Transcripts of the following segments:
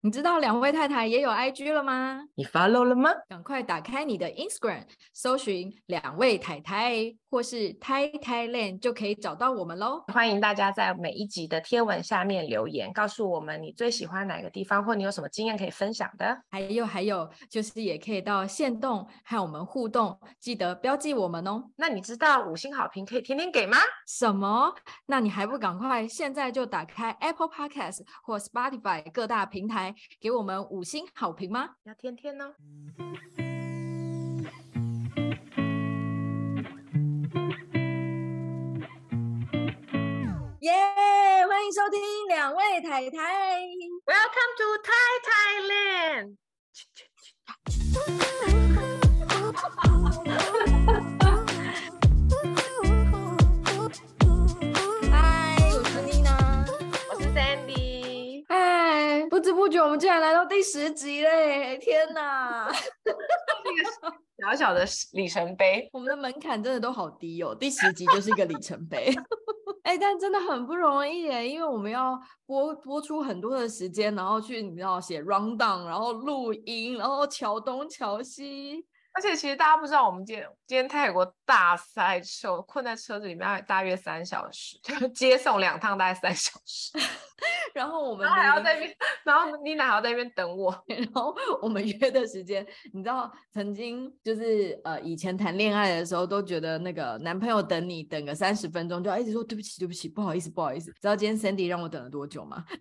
你知道两位太太也有 IG 了吗？你 follow 了吗？赶快打开你的 Instagram，搜寻两位太太或是太太 land 就可以找到我们喽。欢迎大家在每一集的贴文下面留言，告诉我们你最喜欢哪个地方，或你有什么经验可以分享的。还有还有，就是也可以到线动和我们互动，记得标记我们哦。那你知道五星好评可以天天给吗？什么？那你还不赶快现在就打开 Apple Podcast 或 Spotify 各大平台。给我们五星好评吗？要天天呢。耶！Yeah, 欢迎收听两位太太。Welcome to Thai Thailand。不知不觉，我们竟然来到第十集嘞！天哪，小小的里程碑，我们的门槛真的都好低哦。第十集就是一个里程碑，哎、欸，但真的很不容易耶，因为我们要播播出很多的时间，然后去你知道写 rundown，然后录音，然后桥东桥西。而且其实大家不知道，我们今天今天泰国大塞车，困在车子里面大约三小时，接送两趟大概三小时，然后我们还要在那边，然后妮娜还要在那边等我，然后我们约的时间，你知道，曾经就是呃以前谈恋爱的时候都觉得那个男朋友等你等个三十分钟就要一直说对不起对不起不好意思不好意思，知道今天 Sandy 让我等了多久吗？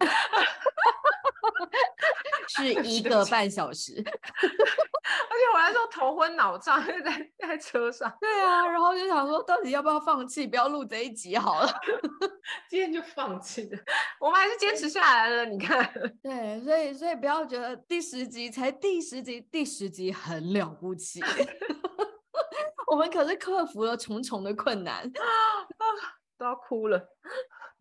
是一个半小时。而且我还说头昏脑胀，就在在车上。对啊，然后就想说，到底要不要放弃，不要录这一集好了。今天就放弃了，我们还是坚持下来了。你看，对，所以所以不要觉得第十集才第十集，第十集很了不起。我们可是克服了重重的困难，都要哭了。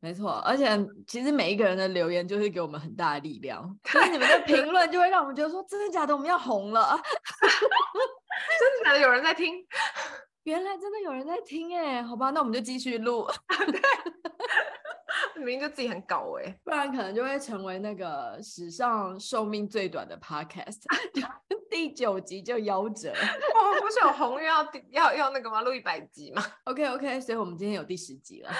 没错，而且其实每一个人的留言就是给我们很大的力量，所以你们的评。论就会让我们觉得说，真的假的，我们要红了，真的假的，有人在听，原来真的有人在听哎，好吧，那我们就继续录，对，明明就自己很搞哎，不然可能就会成为那个史上寿命最短的 podcast，第九集就夭折，我们不是有宏愿要要要那个吗？录一百集吗？OK OK，所以我们今天有第十集了。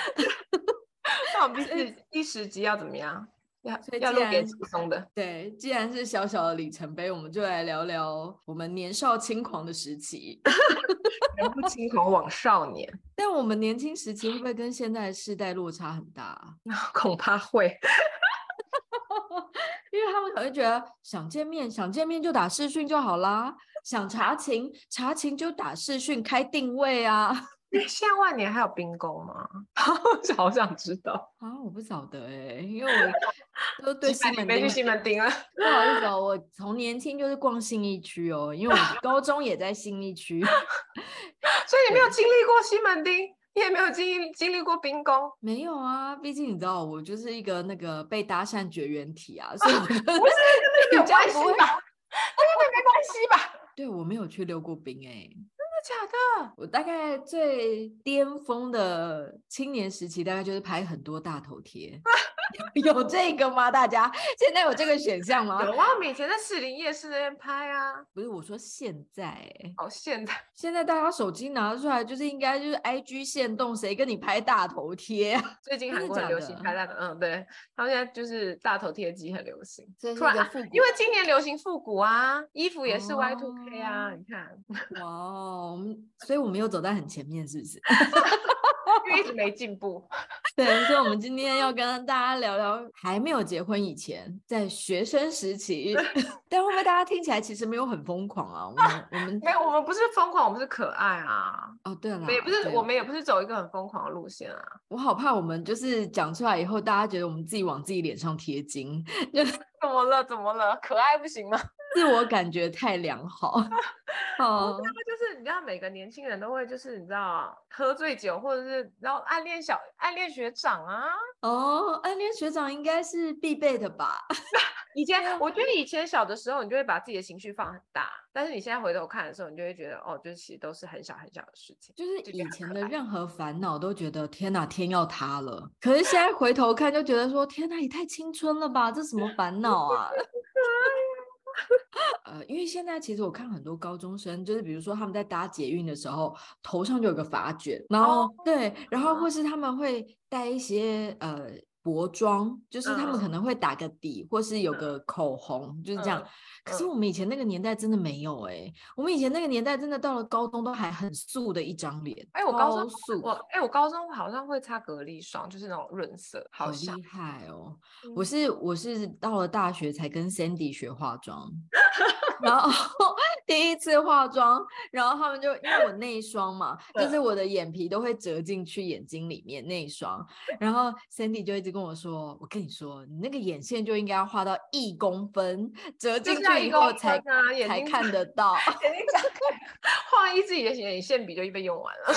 那我们第第十集要怎么样？要要录点轻松的。对，既然是小小的里程碑，我们就来聊聊我们年少轻狂的时期。人不轻狂枉少年。但我们年轻时期会不会跟现在的世代落差很大啊？恐怕会，因为他们可能觉得想见面，想见面就打视讯就好啦；想查情，查情就打视讯开定位啊。现在万年还有冰沟吗？好想知道啊！我不晓得哎、欸，因为我 都对西门没去西门町了。不好意思哦，我从年轻就是逛信义区哦，因为我 高中也在信义区，所以你没有经历过西门町，你也没有经历经历过冰宫。没有啊，毕竟你知道我就是一个那个被搭讪绝缘体啊，所以我觉得不是跟那个有关系吧？跟那个没关系吧？对，我没有去溜过冰哎、欸。假的，我大概最巅峰的青年时期，大概就是拍很多大头贴。有这个吗？大家现在有这个选项吗？有啊，我们以前在士林夜市那边拍啊。不是，我说现在。哦，现在现在大家手机拿出来，就是应该就是 IG 限动，谁跟你拍大头贴？最近韩国很流行拍大头，嗯，对，他们现在就是大头贴机很流行。突然，因为今年流行复古啊，衣服也是 Y two K 啊，你看。哇哦，所以我们又走在很前面，是不是？因为一直没进步。对，所以我们今天要跟大家聊聊还没有结婚以前，在学生时期，但会不会大家听起来其实没有很疯狂啊？我们我们没有，我们不是疯狂，我们是可爱啊。哦，对了，也不是，我们也不是走一个很疯狂的路线啊。我好怕我们就是讲出来以后，大家觉得我们自己往自己脸上贴金，就怎么了？怎么了？可爱不行吗？自我感觉太良好。哦，就是你知道每个年轻人都会就是你知道喝醉酒，或者是然后暗恋小暗恋学长啊。哦，暗恋学长应该是必备的吧？以前我觉得以前小的时候，你就会把自己的情绪放很大，但是你现在回头看的时候，你就会觉得哦，就是其实都是很小很小的事情。就是以前的任何烦恼都觉得天哪，天要塌了。可是现在回头看，就觉得说天哪，也太青春了吧，这什么烦恼啊？呃，因为现在其实我看很多高中生，就是比如说他们在搭捷运的时候，头上就有个发卷，然后、哦、对，然后或是他们会带一些呃。薄妆就是他们可能会打个底，嗯、或是有个口红，嗯、就是这样。可是我们以前那个年代真的没有哎、欸，我们以前那个年代真的到了高中都还很素的一张脸。哎、欸，我高中素，我哎、欸，我高中好像会擦隔离霜，就是那种润色，好厉害哦！嗯、我是我是到了大学才跟 Sandy 学化妆。然后 第一次化妆，然后他们就因为我内双嘛，就是我的眼皮都会折进去眼睛里面那一双，然后 Cindy 就一直跟我说：“我跟你说，你那个眼线就应该要画到一公分，折进去以后才、啊、才看得到。”画一自己的眼线笔就一被用完了，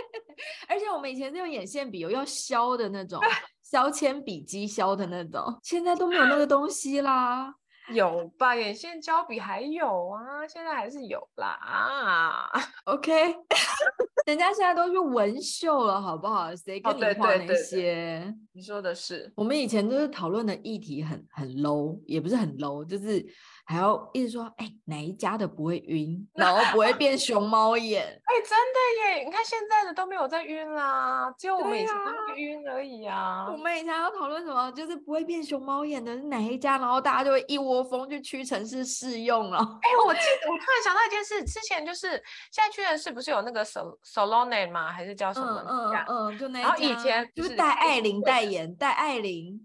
而且我们以前是用眼线笔有要削的那种削铅笔机削的那种，现在都没有那个东西啦。有吧，眼线胶笔还有啊，现在还是有啦啊。OK，人家现在都是纹绣了，好不好？谁跟你画那些？哦，对对对对，你说的是，我们以前都是讨论的议题很很 low，也不是很 low，就是。还要一直说，哎、欸，哪一家的不会晕，然后不会变 熊猫眼？哎、欸，真的耶！你看现在的都没有在晕啦，只有我们以前会晕而已啊。啊我们以前要讨论什么？就是不会变熊猫眼的是哪一家？然后大家就会一窝蜂去屈臣氏试用了。哎、欸，我记得我突然想到一件事，之前就是现在屈臣氏不是有那个 Sol Solone 吗？还是叫什么？嗯嗯嗯，就那一家。然后以前就是戴爱玲代言，戴爱玲。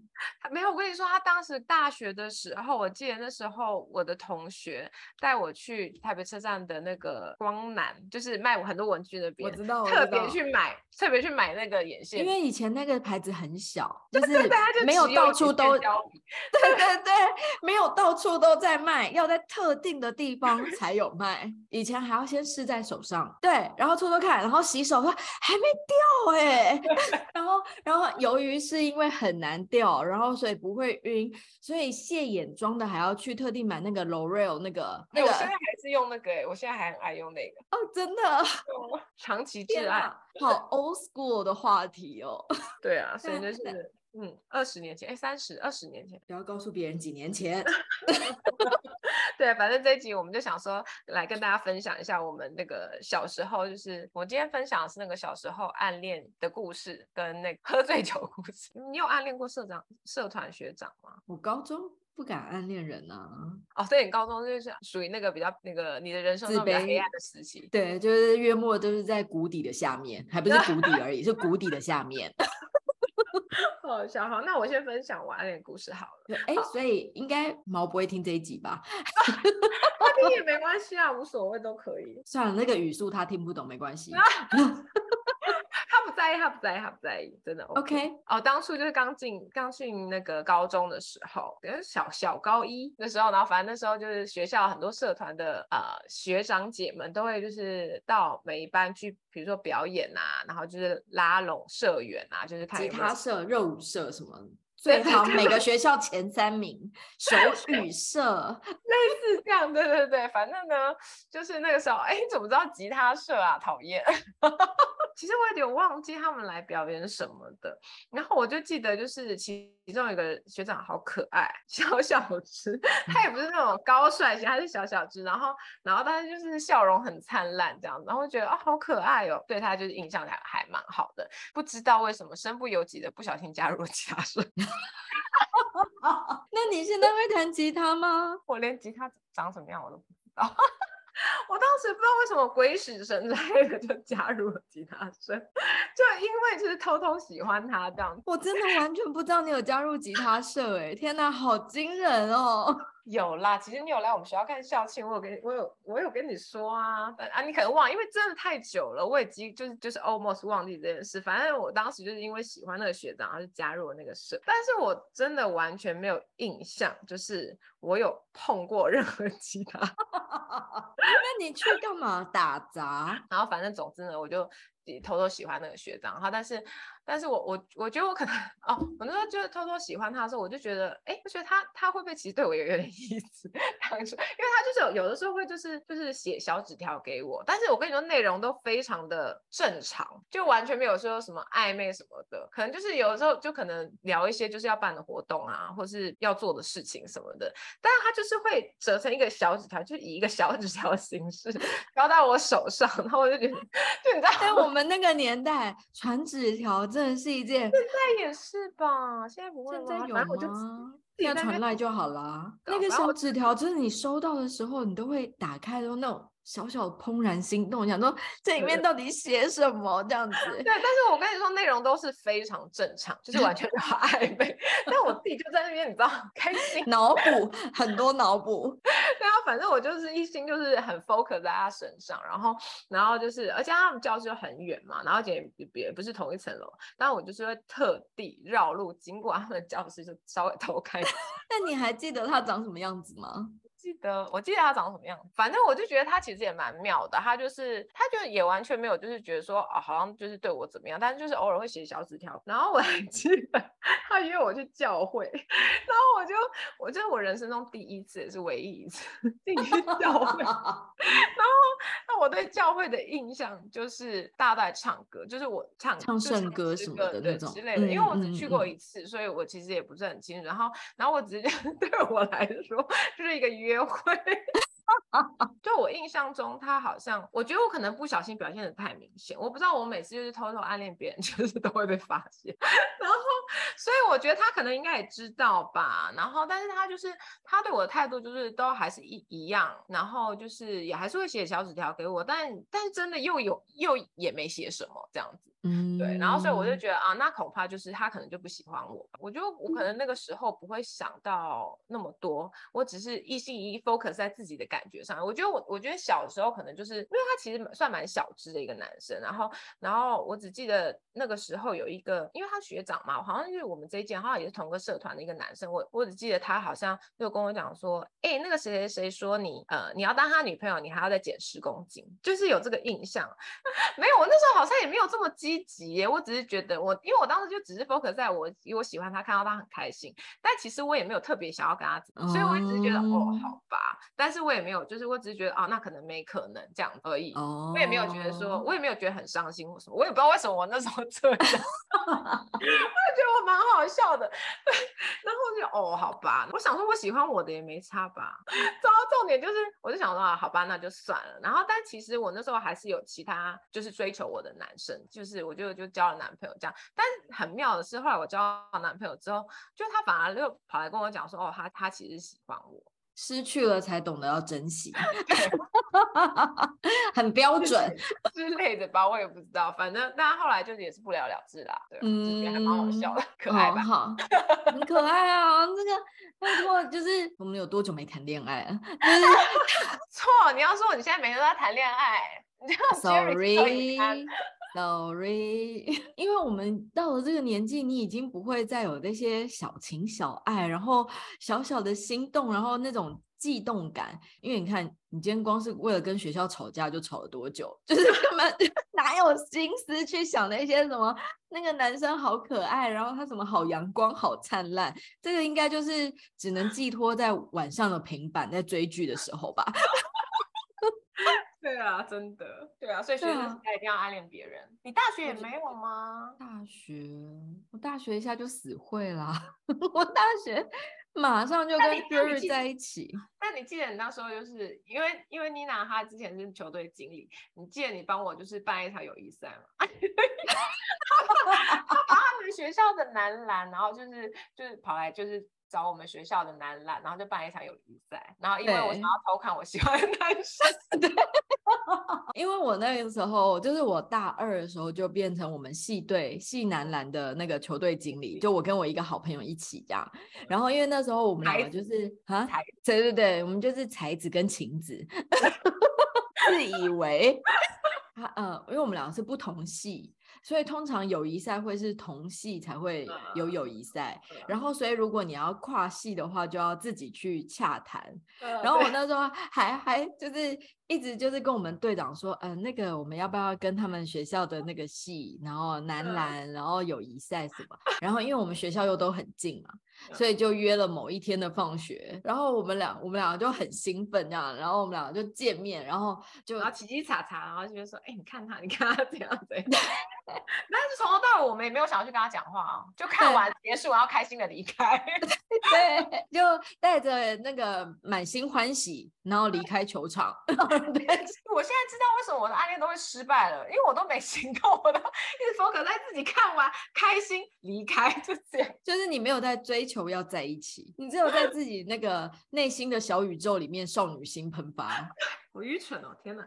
没有，我跟你说，他当时大学的时候，我记得那时候我的同学带我去台北车站的那个光南，就是卖很多文具那边，我知道，特别去买，特别去买那个眼线，因为以前那个牌子很小，就是没有到处都，对对对，没有到处都在卖，要在特定的地方才有卖。以前还要先试在手上，对，然后搓搓看，然后洗手说还没掉哎、欸，然后然后由于是因为很难掉。然后所以不会晕，所以卸眼妆的还要去特地买那个 L'Oreal 那个那个。我现在还是用那个，我现在还很爱用那个。哦，真的，长期挚爱，好 old school 的话题哦。对啊，所以 就是嗯，二十年前，哎，三十二十年前，不要告诉别人几年前。对，反正这一集我们就想说，来跟大家分享一下我们那个小时候，就是我今天分享的是那个小时候暗恋的故事，跟那个喝醉酒的故事。你有暗恋过社长、社团学长吗？我高中不敢暗恋人啊。哦，对，你高中就是属于那个比较那个你的人生中比较黑暗的时期。对，就是月末都是在谷底的下面，还不是谷底而已，是谷底的下面。好笑，好，那我先分享我暗恋故事好了。哎，所以应该毛不会听这一集吧？他听也没关系啊，无所谓都可以。算了，那个语速他听不懂没关系。在意，他不在意，他不在意，真的。OK, okay. 哦，当初就是刚进刚进那个高中的时候，小小高一的时候，然后反正那时候就是学校很多社团的呃学长姐们都会就是到每一班去，比如说表演啊，然后就是拉拢社员啊，就是看有有吉他社、热舞社什么。最好每个学校前三名，手语社类似这样，对对对，反正呢，就是那个时候，哎，你怎么知道吉他社啊？讨厌，其实我有点忘记他们来表演什么的，然后我就记得就是其中有一个学长好可爱，小小只，他也不是那种高帅型，他是小小只，然后然后但是就是笑容很灿烂这样子，然后觉得啊、哦、好可爱哦，对他就是印象还还蛮好的，不知道为什么身不由己的不小心加入了吉他社。那你现在会弹吉他吗？我连吉他长什么样我都不知道。我当时不知道为什么鬼使神差的就加入了吉他社，就因为就是偷偷喜欢他这样。我真的完全不知道你有加入吉他社，哎，天哪，好惊人哦！有啦，其实你有来我们学校看校庆，我有跟我有我有跟你说啊，啊，你可能忘，因为真的太久了，我已经就是就是 almost 忘记这件事。反正我当时就是因为喜欢那个学长，然后就加入了那个社，但是我真的完全没有印象，就是我有碰过 任何吉他。那你去干嘛打杂？然后反正总之呢，我就己偷偷喜欢那个学长，然后但是。但是我我我觉得我可能哦，我那时候就是偷偷喜欢他的时候，我就觉得，哎，我觉得他他会不会其实对我也有点 意思？当时，因为他就是有的时候会就是就是写小纸条给我，但是我跟你说内容都非常的正常，就完全没有说什么暧昧什么的，可能就是有的时候就可能聊一些就是要办的活动啊，或是要做的事情什么的，但是他就是会折成一个小纸条，就以一个小纸条的形式 交到我手上，然后我就觉得，就你知道，我们那个年代传纸条。真的是一件，现在也是吧？现在不会吗？现在有吗？现在传来就好了。那个小纸条，就是你收到的时候，你都会打开的那种。小小怦然心动，想说这里面到底写什么这样子？对，但是我跟你说，内容都是非常正常，就是完全没 有暧昧。但我自己就在那边，你知道，开心脑补很多脑补。对啊，反正我就是一心就是很 focus 在他身上，然后然后就是，而且他们教室又很远嘛，然后也也不是同一层楼，但我就是会特地绕路经过他们的教室，就稍微 偷看。那你还记得他长什么样子吗？记得，我记得他长什么样，反正我就觉得他其实也蛮妙的。他就是，他就也完全没有，就是觉得说，啊，好像就是对我怎么样，但是就是偶尔会写小纸条。然后我还记得他约我去教会，然后我就，我就是我人生中第一次也是唯一一次进去教会。然后，那我对教会的印象就是大概唱歌，就是我唱唱圣歌什么的那种之类的。因为我只去过一次，嗯嗯嗯，所以我其实也不是很清楚。然后，然后我直接 对我来说就是一个约。约会，就我印象中，他好像，我觉得我可能不小心表现的太明显，我不知道我每次就是偷偷暗恋别人，就是都会被发现，然后，所以我觉得他可能应该也知道吧，然后，但是他就是他对我的态度就是都还是一一样，然后就是也还是会写小纸条给我，但但是真的又有又也没写什么这样子。嗯，对，然后所以我就觉得啊，那恐怕就是他可能就不喜欢我。我就我可能那个时候不会想到那么多，我只是一心一意 focus 在自己的感觉上。我觉得我我觉得小时候可能就是因为他其实算蛮小只的一个男生，然后然后我只记得那个时候有一个，因为他学长嘛，好像就是我们这一届好像也是同个社团的一个男生，我我只记得他好像就跟我讲说，哎，那个谁谁谁说你呃你要当他女朋友，你还要再减十公斤，就是有这个印象。没有，我那时候好像也没有这么激。积极耶，我只是觉得我，因为我当时就只是 focus 在我，因为我喜欢他，看到他很开心，但其实我也没有特别想要跟他怎么，所以我一直觉得哦，好吧，但是我也没有，就是我只是觉得哦，那可能没可能这样而已，我也没有觉得说，我也没有觉得很伤心或什么，我也不知道为什么我那时候这样，我就 觉得我蛮好笑的，然后就哦，好吧，我想说我喜欢我的也没差吧，然后重点就是，我就想说啊，好吧，那就算了，然后但其实我那时候还是有其他就是追求我的男生，就是。我就就交了男朋友这样，但很妙的是，后来我交了男朋友之后，就他反而又跑来跟我讲说，哦，他他其实喜欢我，失去了才懂得要珍惜，很标准。之类的吧，我也不知道，反正但后来就也是不了了之啦，对，嗯，还蛮好笑的，可爱吧，好，很可爱啊，这个拜托，就是我们有多久没谈恋爱了？错，你要说你现在每天都在谈恋爱，你这样 Sorry。Sorry，因为我们到了这个年纪，你已经不会再有那些小情小爱，然后小小的心动，然后那种悸动感。因为你看，你今天光是为了跟学校吵架，就吵了多久？就是根本哪有心思去想那些什么那个男生好可爱，然后他什么好阳光、好灿烂。这个应该就是只能寄托在晚上的平板在追剧的时候吧。对啊，真的，对啊，所以学生时代一定要暗恋别人。啊、你大学也没有吗？大学，我大学一下就死会啦。我大学马上就跟 Jerry 在一起。那你，你记得你那时候就是因为因为妮娜她之前是球队经理，你记得你帮我就是办一场友谊赛吗？他把他们学校的男篮，然后就是就是跑来就是。找我们学校的男篮，然后就办一场友谊赛。然后因为我想要偷看我喜欢的男生，对，因为我那个时候就是我大二的时候就变成我们系队系男篮的那个球队经理，就我跟我一个好朋友一起这样。然后因为那时候我们两个就是啊，对对对，我们就是才子跟晴子，自以为他 呃，因为我们两个是不同系。所以通常友谊赛会是同系才会有友谊赛，然后所以如果你要跨系的话，就要自己去洽谈。然后我那时候还还就是。一直就是跟我们队长说，嗯、呃，那个我们要不要跟他们学校的那个系，然后男篮，然后友谊赛什么，然后因为我们学校又都很近嘛，所以就约了某一天的放学，然后我们俩我们俩就很兴奋这样，然后我们俩就见面，然后就然后叽叽喳喳，然后就说，哎，你看他，你看他 这样子，但是从头到尾我们也没有想要去跟他讲话啊，就看完结束，然后开心的离开，对，就带着那个满心欢喜，然后离开球场。对，我现在知道为什么我的暗恋都会失败了，因为我都没行动，我都一直 focus 在自己看完开心离开，就这样。就是你没有在追求要在一起，你只有在自己那个 内心的小宇宙里面少女心喷发。我愚蠢哦，天哪！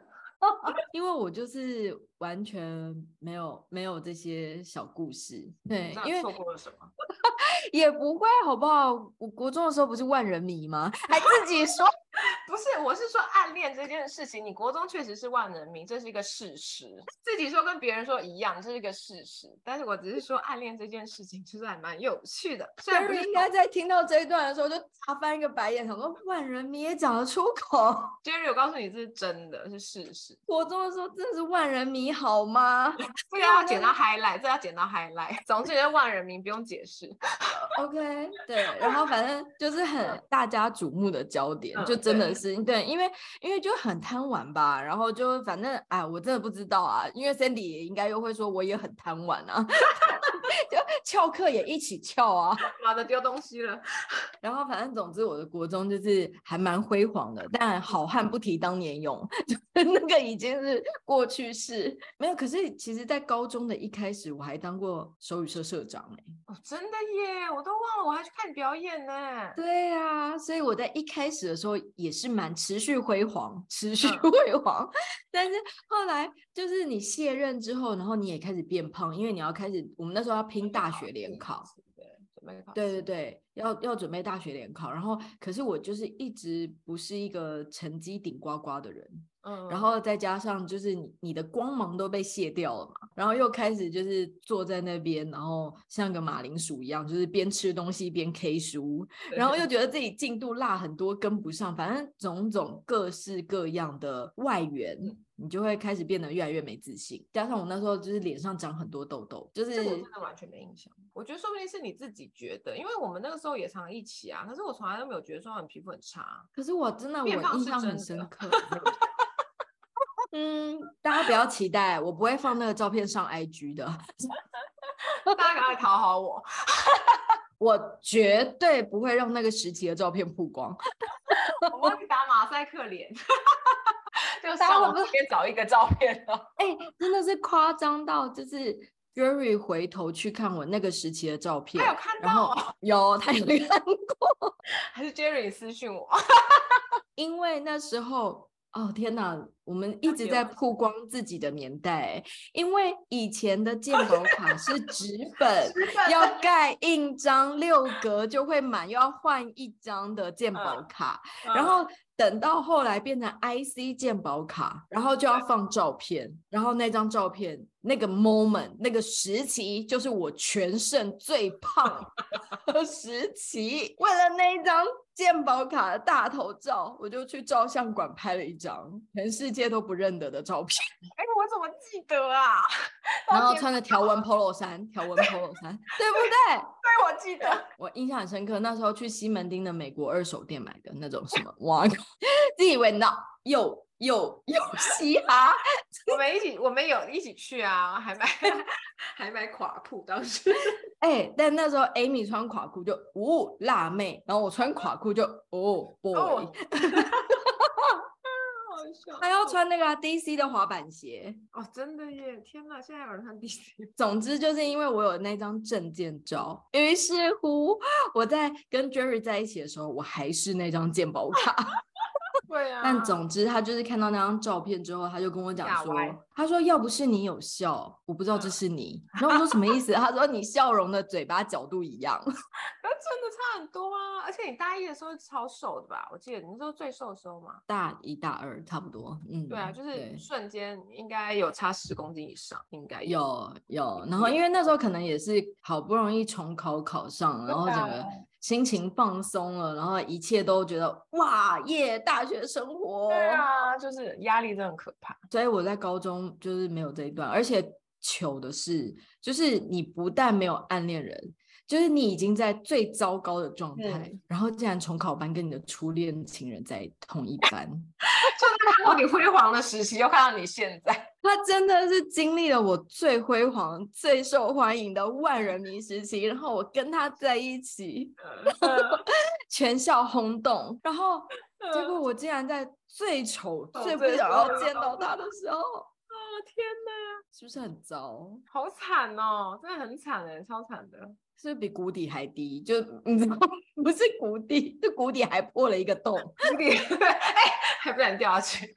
因为我就是完全没有没有这些小故事，对，因为错过了什么？也不会，好不好？我国中的时候不是万人迷吗？还自己说。不是，我是说暗恋这件事情，你国中确实是万人迷，这是一个事实。自己说跟别人说一样，这是一个事实。但是我只是说暗恋这件事情，其实还蛮有趣的。虽然不应该在听到这一段的时候就大翻一个白眼，想说万人迷也讲得出口。Jerry，我告诉你，这是真的，是事实。国中的时候真的是万人迷，好吗？这个要剪到 highlight，这要剪到 highlight。总之，万人迷不用解释。OK，对。然后反正就是很大家瞩目的焦点，就真的是。对，因为因为就很贪玩吧，然后就反正哎，我真的不知道啊，因为 Sandy 也应该又会说我也很贪玩啊，就翘课也一起翘啊，妈的丢东西了，然后反正总之我的国中就是还蛮辉煌的，但好汉不提当年勇，就那个已经是过去式，没有。可是其实，在高中的一开始，我还当过手语社社长哎，哦，真的耶，我都忘了我还去看表演呢。对啊，所以我在一开始的时候也是。蛮持续辉煌，持续辉煌，但是后来就是你卸任之后，然后你也开始变胖，因为你要开始，我们那时候要拼大学联考，对准备考。对对对，要要准备大学联考，然后可是我就是一直不是一个成绩顶呱呱的人。嗯，然后再加上就是你你的光芒都被卸掉了嘛，然后又开始就是坐在那边，然后像个马铃薯一样，就是边吃东西边 K 书，然后又觉得自己进度落很多，跟不上，反正种种各式各样的外援，你就会开始变得越来越没自信。加上我那时候就是脸上长很多痘痘，就是我真的完全没印象。我觉得说不定是你自己觉得，因为我们那个时候也常一起啊，可是我从来都没有觉得说你皮肤很差。可是我真的我印象很深刻。嗯，大家不要期待，我不会放那个照片上 IG 的。大家赶快讨好我，我绝对不会让那个时期的照片曝光。我帮你打马赛克脸，就上网随便找一个照片哎、欸，真的是夸张到，就是 Jerry 回头去看我那个时期的照片，他有看到、哦，有他有看过，还是 Jerry 私讯我？因为那时候。哦天哪，我们一直在曝光自己的年代，因为以前的健保卡是 纸本，要盖印章六格就会满，又要换一张的健保卡，然后等到后来变成 IC 鉴宝卡，然后就要放照片，然后那张照片那个 moment 那个时期就是我全盛最胖的时期，为了那一张。健保卡的大头照，我就去照相馆拍了一张全世界都不认得的照片。哎，我怎么记得啊？然后穿着条纹 polo 衫，条纹 polo 衫，对不对？对，我记得。我印象很深刻，那时候去西门町的美国二手店买的那种什么，哇，自以为呢有。有有嘻哈，我们一起，我们有一起去啊，还买 还买垮裤，当时，哎、欸，但那时候 Amy 穿垮裤就哦辣妹，然后我穿垮裤就哦 boy，、oh. 还要穿那个、啊、DC 的滑板鞋哦，真的耶！天哪，现在还有人穿 DC。总之就是因为我有那张证件照，于是乎我在跟 Jerry 在一起的时候，我还是那张健保卡。对啊，但总之他就是看到那张照片之后，他就跟我讲说，他说要不是你有笑，我不知道这是你。然后我说什么意思？他说你笑容的嘴巴角度一样，那真的差很多啊！而且你大一的时候超瘦的吧？我记得你说最瘦的时候嘛？大一大二差不多，嗯，对啊，就是瞬间应该有差十公斤以上，应该有有。然后因为那时候可能也是好不容易重考考上，然后整个。心情放松了，然后一切都觉得哇耶！大学生活，对啊，就是压力真的很可怕。所以我在高中就是没有这一段，而且糗的是，就是你不但没有暗恋人。就是你已经在最糟糕的状态，嗯、然后竟然重考班跟你的初恋情人在同一班，就是看到你辉煌的时期，又看到你现在，他真的是经历了我最辉煌、最受欢迎的万人迷时期，然后我跟他在一起，全校轰动，然后结果我竟然在最丑、嗯、最不想要见到他的时候，啊天哪，是不是很糟？好惨哦，真的很惨哎，超惨的。是比谷底还低？就 你知道，不是谷底，是谷底还破了一个洞，谷底对，哎，还不敢掉下去。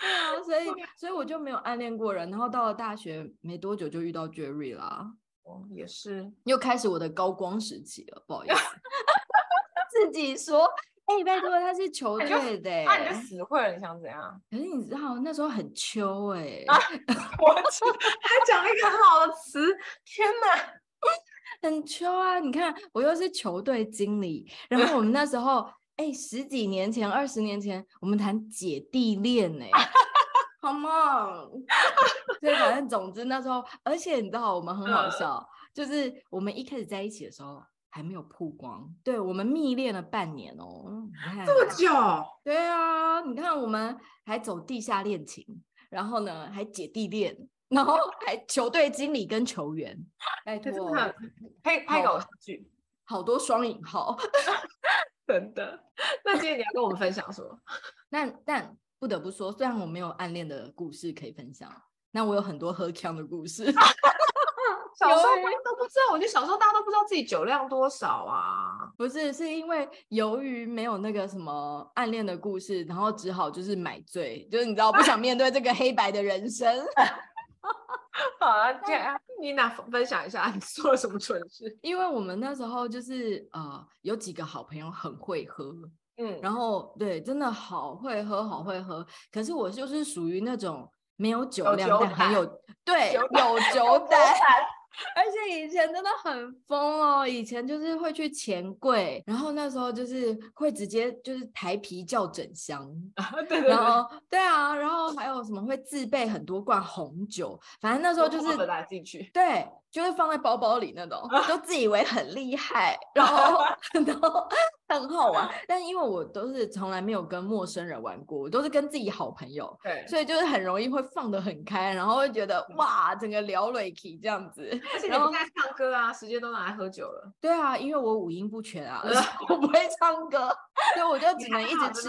对啊，所以所以我就没有暗恋过人，然后到了大学没多久就遇到 Jerry 啦。哦，也是，又开始我的高光时期了，不好意思，自己说，哎、欸，拜托，他是球队的，那、啊、你就死会了，你想怎样？可是你知道那时候很秋哎、欸，啊、我 他讲了一个很好的词，天哪！很秋啊！你看，我又是球队经理，然后我们那时候，哎、欸，十几年前、二十年前，我们谈姐弟恋呢、欸，好吗？所以反正总之那时候，而且你知道我们很好笑，就是我们一开始在一起的时候还没有曝光，对，我们蜜恋了半年哦、这么久？对啊，你看我们还走地下恋情，然后呢还姐弟恋。然后 还球队经理跟球员，拜托，拍拍个剧，好多双引号，真的。那今天你要跟我们分享什么？但但不得不说，虽然我没有暗恋的故事可以分享，那我有很多喝枪的故事。小时候都不知道，我觉得小时候大家都不知道自己酒量多少啊。不是，是因为由于没有那个什么暗恋的故事，然后只好就是买醉，就是你知道不想面对这个黑白的人生。好啊，这样妮娜分享一下你 做了什么蠢事？因为我们那时候就是呃有几个好朋友很会喝，嗯，然后对，真的好会喝，好会喝。可是我就是属于那种没有酒量，但很有对有酒胆。而且以前真的很疯哦，以前就是会去钱柜，然后那时候就是会直接就是台皮叫整箱，对对对，然后对啊，然后还有什么会自备很多罐红酒，反正那时候就是进去，对。就是放在包包里那种，都自以为很厉害，然后然后很好玩。但因为我都是从来没有跟陌生人玩过，我都是跟自己好朋友，对，所以就是很容易会放得很开，然后会觉得哇，整个聊瑞 k 这样子。而且你不在唱歌啊，时间都拿来喝酒了。对啊，因为我五音不全啊，我不会唱歌，所以我就只能一直吃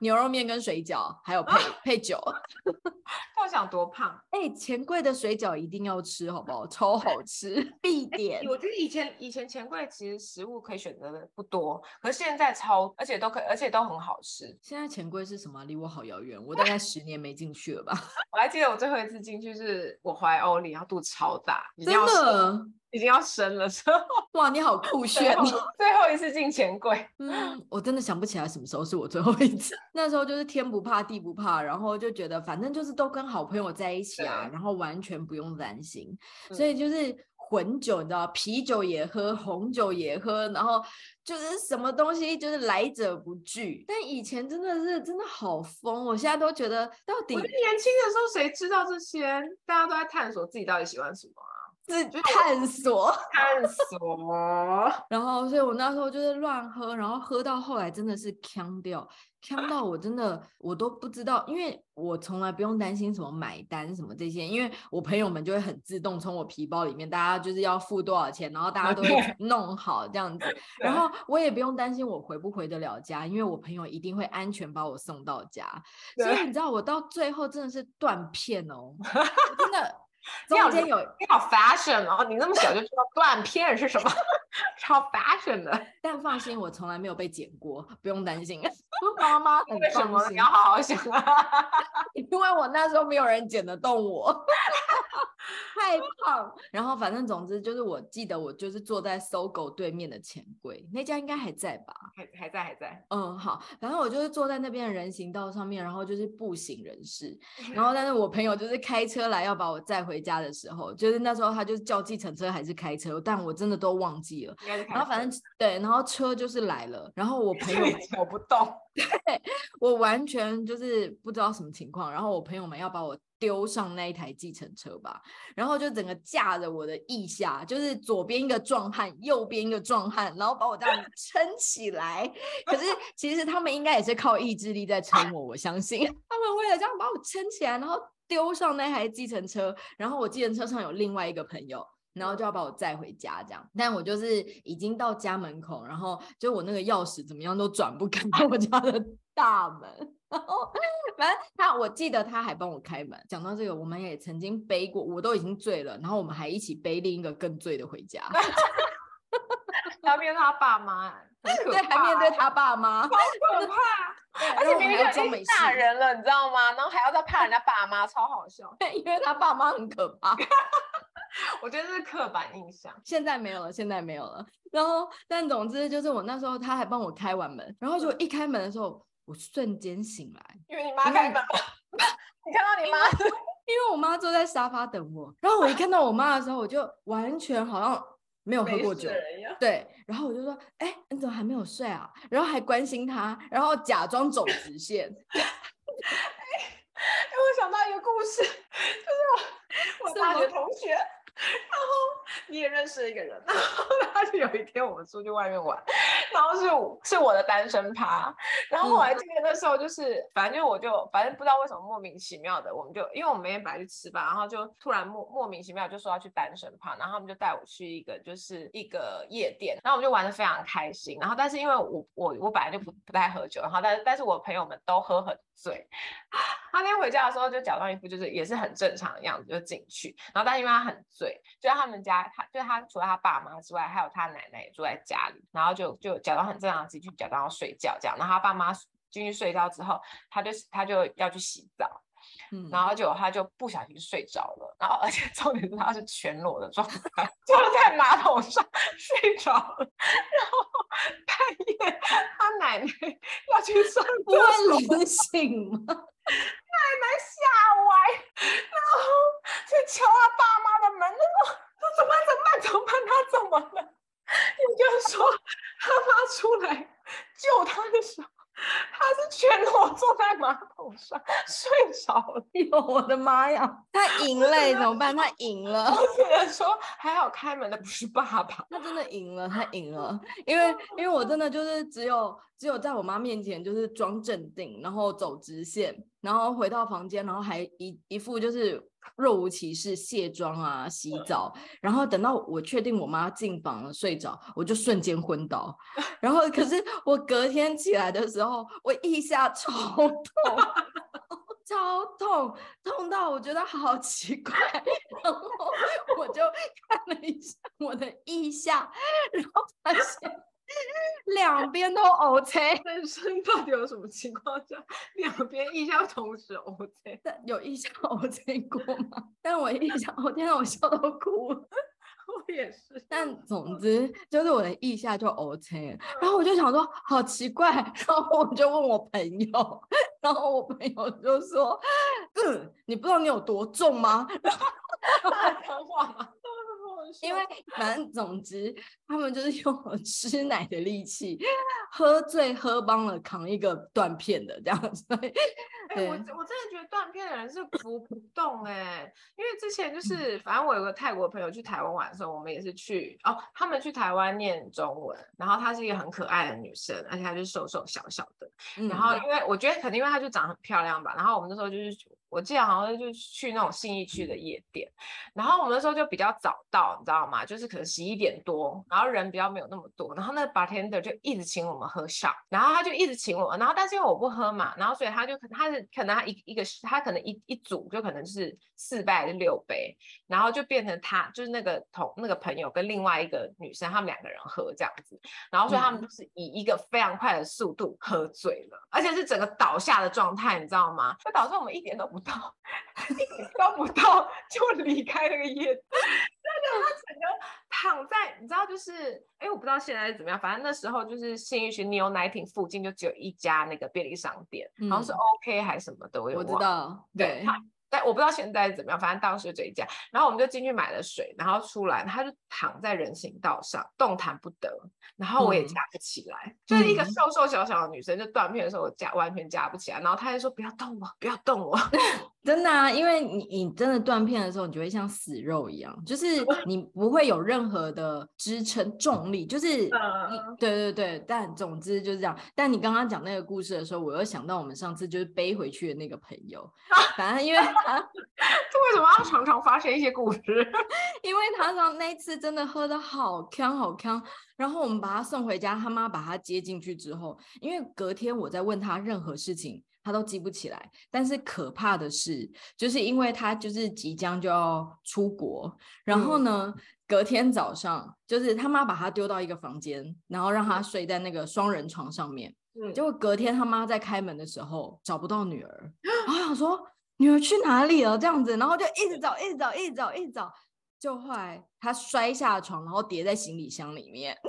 牛肉面跟水饺，还有配 配酒。我想多胖？哎、欸，钱柜的水饺一定要吃，好不好？超好吃，必点。我觉得以前以前钱柜其实食物可以选择的不多，可是现在超，而且都可以，而且都很好吃。现在钱柜是什么？离我好遥远，我大概十年没进去了吧。我还记得我最后一次进去是我怀欧里，然后肚子超大，真的。已经要生了，之后哇，你好酷炫！最后，最后一次进钱柜，嗯，我真的想不起来什么时候是我最后一次。那时候就是天不怕地不怕，然后就觉得反正就是都跟好朋友在一起啊，然后完全不用担心，所以就是混酒，你知道，啤酒也喝，红酒也喝，然后就是什么东西就是来者不拒。但以前真的是真的好疯，我现在都觉得到底，我年轻的时候谁知道这些？大家都在探索自己到底喜欢什么。自己探索 探索。然后，所以我那时候就是乱喝，然后喝到后来真的是呛掉。呛到我真的我都不知道，因为我从来不用担心什么买单什么这些，因为我朋友们就会很自动从我皮包里面，大家就是要付多少钱，然后大家都会弄好这样子，然后我也不用担心我回不回得了家，因为我朋友一定会安全把我送到家，所以你知道我到最后真的是断片哦，真的。中间有你好 fashion 哦，你那么小就知道断片是什么，超 fashion 的。但放心，我从来没有被剪过，不用担心。妈妈 很为什么？你要好好想啊，因为我那时候没有人剪得动我。太胖，然后反正总之就是，我记得我就是坐在搜狗对面的钱柜，那家应该还在吧？还还在还在。嗯，好，然后我就是坐在那边的人行道上面，然后就是步行人士，然后但是我朋友就是开车来要把我载回家的时候，就是那时候他就叫计程车还是开车，但我真的都忘记了。然后反正对，然后车就是来了，然后我朋友走不动，对，我完全就是不知道什么情况，然后我朋友们要把我。丢上那一台计程车吧，然后就整个架着我的腋下，就是左边一个壮汉，右边一个壮汉，然后把我这样撑起来。可是其实他们应该也是靠意志力在撑我，我相信 他们为了这样把我撑起来，然后丢上那台计程车，然后我计程车上有另外一个朋友，然后就要把我载回家这样。但我就是已经到家门口，然后就我那个钥匙怎么样都转不开 我家的大门。然后，反正他，我记得他还帮我开门。讲到这个，我们也曾经背过，我都已经醉了，然后我们还一起背另一个更醉的回家。还要面对他爸妈，对，还面对他爸妈，好可怕。而且明明已经大人了，你知道吗？然后还要再怕人家爸妈，超好笑。因为他爸妈很可怕。我觉得这是刻板印象。现在没有了，现在没有了。然后，但总之就是我那时候他还帮我开完门，然后就一开门的时候。我瞬间醒来，因为你妈开门，你看到你妈，因为我妈坐在沙发等我，然后我一看到我妈的时候，我就完全好像没有喝过酒，对，然后我就说，哎、欸，你怎么还没有睡啊？然后还关心他，然后假装走直线。哎、欸，我想到一个故事，就是我我大学同学。然后你也认识了一个人，然后 他就有一天我们出去外面玩，然后是我是我的单身趴，然后我来记得那时候就是，反正就我就反正不知道为什么莫名其妙的，我们就因为我们每天本来去吃饭，然后就突然莫莫名其妙就说要去单身趴，然后他们就带我去一个就是一个夜店，然后我们就玩的非常开心，然后但是因为我我我本来就不不太喝酒，然后但是但是我朋友们都喝很醉，他那天回家的时候就假装一副就是也是很正常的样子就进去，然后但是因为他很醉。就在他们家，他就他除了他爸妈之外，还有他奶奶也住在家里，然后就就假装很正常，自己去假装要睡觉这样。然后他爸妈进去睡觉之后，他就他就要去洗澡，嗯，然后就他就不小心睡着了，然后而且重点是他是全裸的状态，就在马桶上 睡着了，然后半夜他奶奶要去上厕所，不会冷醒吗？奶奶吓歪，然后去敲他爸妈的门，他说：“说怎么办？怎么办？怎么办？他怎么了？” 也就是说，他妈出来救他的时候。他是全裸坐在马桶上睡着了，我的妈呀！他赢了怎么办？他赢了。我只能说还好开门的不是爸爸，他真的赢了，他赢了。因为因为我真的就是只有只有在我妈面前就是装镇定，然后走直线，然后回到房间，然后还一一副就是。若无其事卸妆啊，洗澡，然后等到我确定我妈进房了睡着，我就瞬间昏倒。然后可是我隔天起来的时候，我腋下超痛，超痛，痛到我觉得好奇怪。然后我就看了一下我的腋下，然后发现。两边都 OK，人生到底有什么情况下两边腋下同时 OK？有腋下 OK 过吗？但我腋下，我天哪，我笑到哭了。我也是。但总之就是我的腋下就 OK，然后我就想说好奇怪，然后我就问我朋友，然后我朋友就说：“嗯，你不知道你有多重吗？”然后大脏话吗？因为反正总之，他们就是用我吃奶的力气，喝醉喝帮了扛一个断片的这样子。哎、欸，我我真的觉得断片的人是扶不动哎、欸，因为之前就是，反正我有个泰国朋友去台湾玩的时候，我们也是去哦，他们去台湾念中文，然后她是一个很可爱的女生，而且她就是瘦瘦小小的，嗯、然后因为我觉得肯定因为她就长得很漂亮吧，然后我们那时候就是。我记得好像就是去那种信义区的夜店，然后我们那时候就比较早到，你知道吗？就是可能十一点多，然后人比较没有那么多，然后那个 bartender 就一直请我们喝 shot，然后他就一直请我，然后但是因为我不喝嘛，然后所以他就他是可能他一一个他可能一一组就可能是四杯还是六杯，然后就变成他就是那个同那个朋友跟另外一个女生他们两个人喝这样子，然后所以他们就是以一个非常快的速度喝醉了，而且是整个倒下的状态，你知道吗？就导致我们一点都不。到一点都不到 就离开那个夜店，那就他整个躺在，你知道，就是，哎，我不知道现在是怎么样，反正那时候就是信义区牛奶亭附近就只有一家那个便利商店，嗯、好像是 OK 还是什么的，我有我知道，对。对但我不知道现在怎么样，反正当时这一家，然后我们就进去买了水，然后出来，他就躺在人行道上，动弹不得，然后我也夹不起来，嗯、就是一个瘦瘦小小的女生，就断片的时候我夹完全夹不起来，然后他就说不要动我，不要动我，真的啊，因为你你真的断片的时候，你就会像死肉一样，就是你不会有任何的支撑重力，就是你、嗯、对对对，但总之就是这样。但你刚刚讲那个故事的时候，我又想到我们上次就是背回去的那个朋友，反正因为。啊，这为什么要常常发生一些故事？因为他说那次真的喝的好锵好锵，然后我们把他送回家，他妈把他接进去之后，因为隔天我在问他任何事情，他都记不起来。但是可怕的是，就是因为他就是即将就要出国，然后呢，嗯、隔天早上就是他妈把他丢到一个房间，然后让他睡在那个双人床上面。嗯，结果隔天他妈在开门的时候找不到女儿，然后想说。女儿去哪里了？这样子，然后就一直找，一直找，一直找，一直找，就后来他摔下床，然后叠在行李箱里面。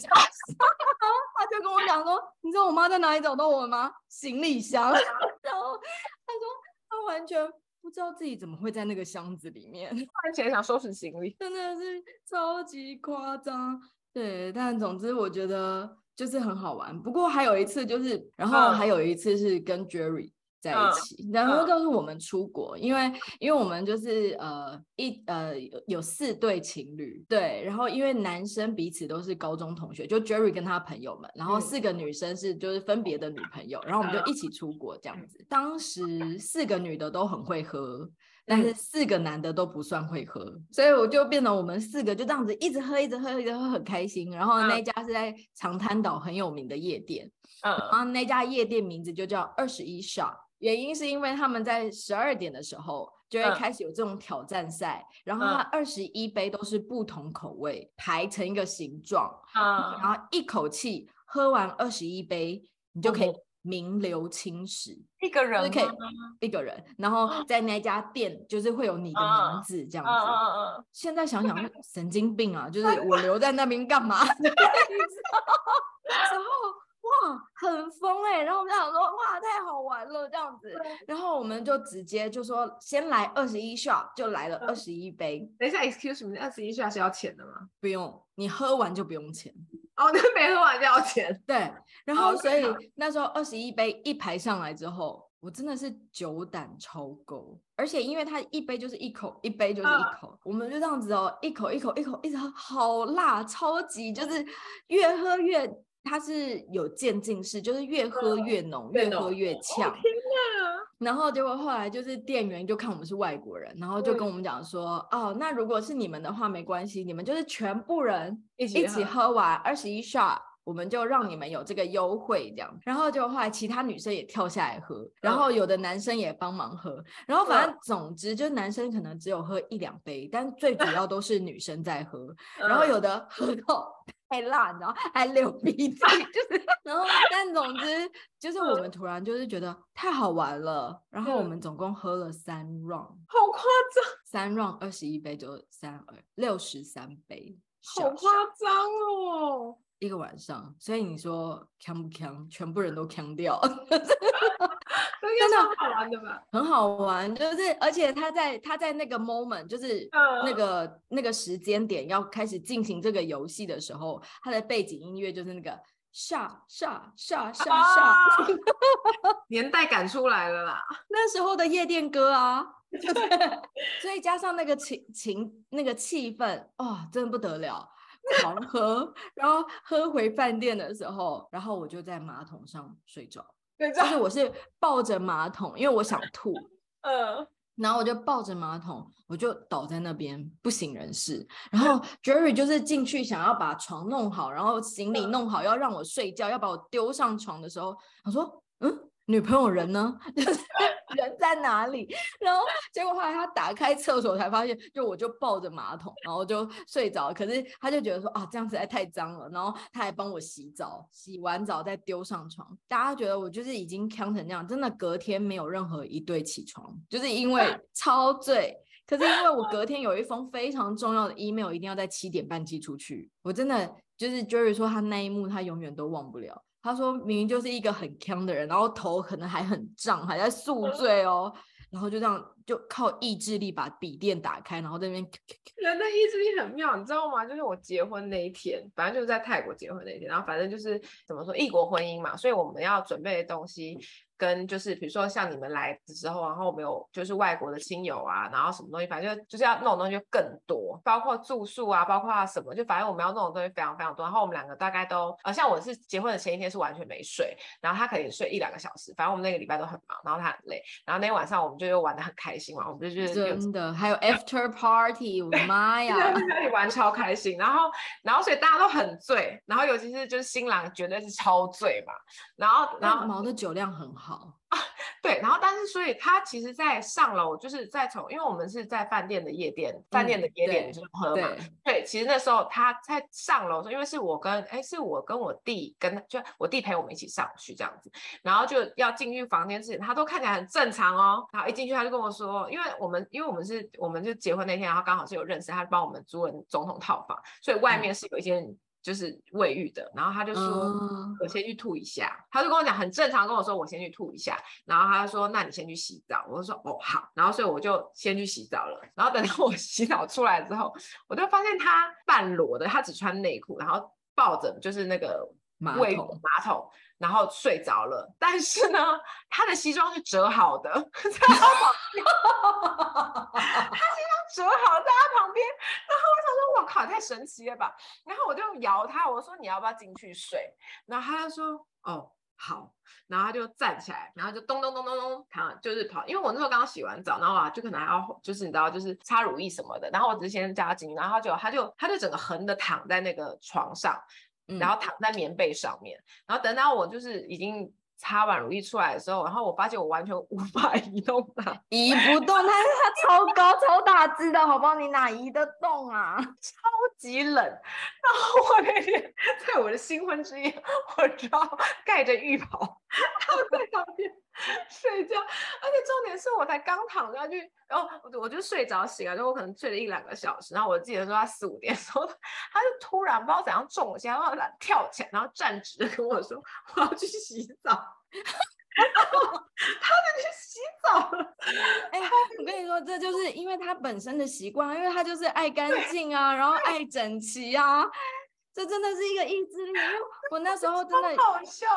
他就跟我讲说：“你知道我妈在哪里找到我吗？行李箱。”然后他说他完全不知道自己怎么会在那个箱子里面，突然间想收拾行李，真的是超级夸张。对，但总之我觉得就是很好玩。不过还有一次就是，然后还有一次是跟 Jerry。在一起，然后告诉我们出国，因为因为我们就是呃一呃有有四对情侣，对，然后因为男生彼此都是高中同学，就 Jerry 跟他朋友们，然后四个女生是就是分别的女朋友，然后我们就一起出国这样子。当时四个女的都很会喝，但是四个男的都不算会喝，所以我就变得我们四个就这样子一直喝一直喝一直喝很开心。然后那家是在长滩岛很有名的夜店，嗯，然后那家夜店名字就叫二十一 shot。原因是因为他们在十二点的时候就会开始有这种挑战赛，嗯、然后它二十一杯都是不同口味、嗯、排成一个形状，嗯、然后一口气喝完二十一杯，你就可以名留青史。一个人可以一个人，然后在那家店就是会有你的名字这样子。现在想想，神经病啊！就是 我留在那边干嘛？然后。哇，很疯哎、欸！然后我们就想说，哇，太好玩了这样子。然后我们就直接就说，先来二十一 shot，就来了二十一杯。等一下，excuse me，二十一 shot 是要钱的吗？不用，你喝完就不用钱。哦，那没喝完就要钱。对，然后所以那时候二十一杯一排上来之后，我真的是酒胆超够，而且因为它一杯就是一口，一杯就是一口，uh, 我们就这样子哦，一口一口一口一直喝，好辣，超级就是越喝越。它是有渐进式，就是越喝越浓，越喝越呛。天哪！然后结果后来就是店员就看我们是外国人，然后就跟我们讲说：“哦，那如果是你们的话，没关系，你们就是全部人一起一起喝完二十一 shot，我们就让你们有这个优惠这样。”然后就后来其他女生也跳下来喝，然后有的男生也帮忙喝，然后反正总之就是男生可能只有喝一两杯，但最主要都是女生在喝，然后有的喝到。太辣，然后还流鼻 涕，就是，然后但总之就是我们突然就是觉得太好玩了，然后我们总共喝了三 round，好夸张，三 round 二十一杯就三二六十三杯，好夸张哦，一个晚上，所以你说扛不扛？全部人都扛掉，应真的好玩的吧？很好玩，就是而且他在他在那个 moment，就是那个、uh, 那个时间点要开始进行这个游戏的时候，他的背景音乐就是那个。下下下下下，年代感出来了啦！那时候的夜店歌啊，所以加上那个情情那个气氛，哦，真的不得了，狂喝，然后喝回饭店的时候，然后我就在马桶上睡着，就是我是抱着马桶，因为我想吐，嗯。然后我就抱着马桶，我就倒在那边不省人事。然后 Jerry 就是进去想要把床弄好，然后行李弄好，要让我睡觉，要把我丢上床的时候，他说：“嗯。”女朋友人呢？人在哪里？然后结果后来他打开厕所才发现，就我就抱着马桶，然后就睡着。可是他就觉得说啊，这样实在太脏了。然后他还帮我洗澡，洗完澡再丢上床。大家觉得我就是已经锵成这样，真的隔天没有任何一对起床，就是因为 超醉。可是因为我隔天有一封非常重要的 email，一定要在七点半寄出去。我真的就是 Jerry 说他那一幕他永远都忘不了。他说明明就是一个很强的人，然后头可能还很胀，还在宿醉哦，然后就这样就靠意志力把笔电打开，然后在那边。人的意志力很妙，你知道吗？就是我结婚那一天，反正就是在泰国结婚那一天，然后反正就是怎么说异国婚姻嘛，所以我们要准备的东西。跟就是比如说像你们来的时候，然后我们有就是外国的亲友啊，然后什么东西，反正就就是要弄的东西就更多，包括住宿啊，包括什么，就反正我们要弄的东西非常非常多。然后我们两个大概都，呃，像我是结婚的前一天是完全没睡，然后他可能睡一两个小时，反正我们那个礼拜都很忙，然后他很累，然后那天晚上我们就又玩的很开心嘛，我们就觉得真的还有 after party，我的 妈呀，那里玩超开心，然后然后所以大家都很醉，然后尤其是就是新郎绝对是超醉嘛，然后然后毛的酒量很好。啊，对，然后但是所以他其实，在上楼就是在从，因为我们是在饭店的夜店，饭店的夜店就是喝嘛，对，对，其实那时候他在上楼的时候，因为是我跟哎，是我跟我弟跟就我弟陪我们一起上去这样子，然后就要进去房间之前，他都看起来很正常哦，然后一进去他就跟我说，因为我们因为我们是我们就结婚那天，然后刚好是有认识，他帮我们租了总统套房，所以外面是有一间。嗯就是卫浴的，然后他就说，我先去吐一下，嗯、他就跟我讲很正常，跟我说我先去吐一下，然后他就说那你先去洗澡，我就说哦好，然后所以我就先去洗澡了，然后等到我 洗澡出来之后，我就发现他半裸的，他只穿内裤，然后抱着就是那个卫浴马桶，然后睡着了，但是呢，他的西装是折好的，在他旁边，他西装折好在他旁边，然后我想说，我靠，太神奇了吧！然后我就摇他，我说你要不要进去睡？然后他就说哦好，然后他就站起来，然后就咚咚咚咚咚躺，就是跑，因为我那时候刚刚洗完澡，然后啊就可能还要就是你知道就是擦乳液什么的，然后我只是先加紧，然后他就他就他就整个横的躺在那个床上。然后躺在棉被上面，然后等到我就是已经擦完乳液出来的时候，然后我发现我完全无 法移动它，移不动，但是它超高超大只的，好不好？你哪移得动啊？超级冷。然后我那天 在我的新婚之夜，我只好盖着浴袍躺 在旁边睡觉，而且重点是我才刚躺下去，然后我就睡着醒了，就我可能睡了一两个小时，然后我记得说他四五点的时候，他就突然不知道怎样中我箭，然后他跳起来，然后站直的跟我说我要去洗澡。他就去洗澡了。哎、欸，我跟你说，这就是因为他本身的习惯，因为他就是爱干净啊，然后爱整齐啊，这真的是一个意志力。因为我那时候真的好笑。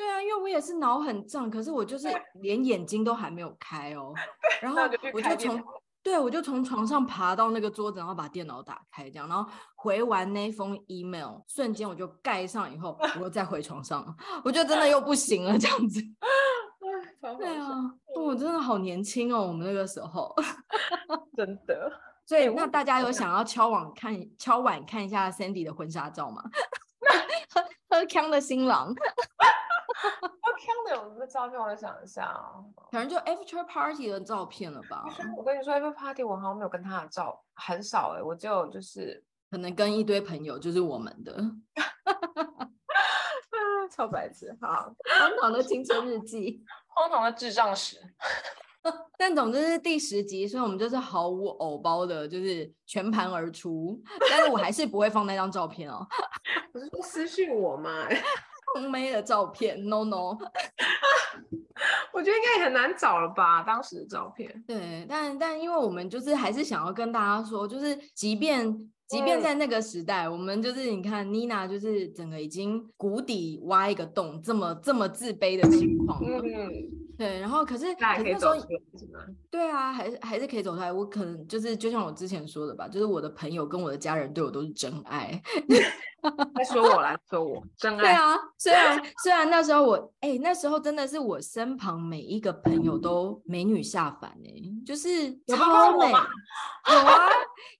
对啊，因为我也是脑很胀，可是我就是连眼睛都还没有开哦，然后我就从。对，我就从床上爬到那个桌子，然后把电脑打开，这样，然后回完那封 email，瞬间我就盖上以后，我又再回床上，我就真的又不行了，这样子。对啊，我真的好年轻哦，我们那个时候，真的。所以那大家有想要敲碗看敲碗看一下 Sandy 的婚纱照吗？喝喝康的新郎。我看的有一个照片，我想一下啊，可能就 after party 的照片了吧。我跟你说，after party 我好像没有跟他的照，很少哎、欸，我就就是可能跟一堆朋友，就是我们的，超白痴，好，荒唐的青春日记，荒唐的智障史。但总之是第十集，所以我们就是毫无偶包的，就是全盘而出。但是我还是不会放那张照片哦，不是说私讯我吗？胖妹的照片，no no。我觉得应该也很难找了吧，当时的照片。对，但但因为我们就是还是想要跟大家说，就是即便。即便在那个时代，嗯、我们就是你看妮娜，就是整个已经谷底挖一个洞，这么这么自卑的情况。嗯，对。然后可是，可是那时候，对啊，还是还是可以走出来。我可能就是就像我之前说的吧，就是我的朋友跟我的家人对我都是真爱。在说我来说我真爱。对啊，虽然虽然那时候我哎、欸，那时候真的是我身旁每一个朋友都美女下凡哎、欸，就是超美。有啊，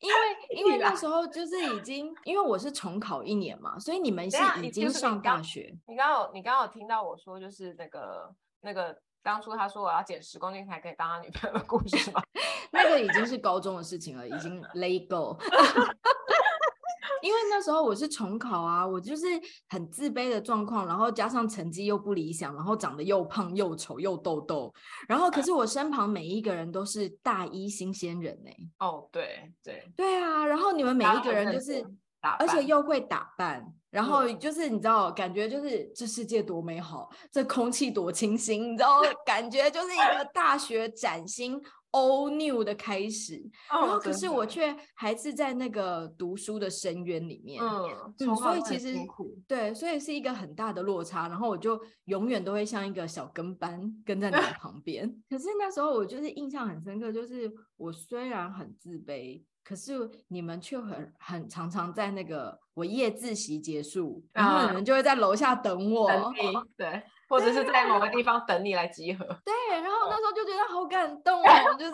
因为 因为那时候就是已经，因为我是重考一年嘛，所以你们是已经上大学。你刚你刚刚有听到我说，就是那个那个当初他说我要减十公斤才可以当他女朋友的故事吗？那个已经是高中的事情了，已经 let go。因为那时候我是重考啊，我就是很自卑的状况，然后加上成绩又不理想，然后长得又胖又丑又痘痘，然后可是我身旁每一个人都是大一新鲜人呢、欸。哦，对对对啊，然后你们每一个人就是，而且又会打扮，然后就是你知道，感觉就是这世界多美好，这空气多清新，你知道，感觉就是一个大学崭新。All new 的开始，然后可是我却还是在那个读书的深渊里面，嗯，嗯，所以其实对，所以是一个很大的落差。然后我就永远都会像一个小跟班跟在你的 旁边。可是那时候我就是印象很深刻，就是我虽然很自卑，可是你们却很很常常在那个我夜自习结束，然后你们就会在楼下等我，嗯、对。或者是在某个地方等你来集合。对，然后那时候就觉得好感动哦，就是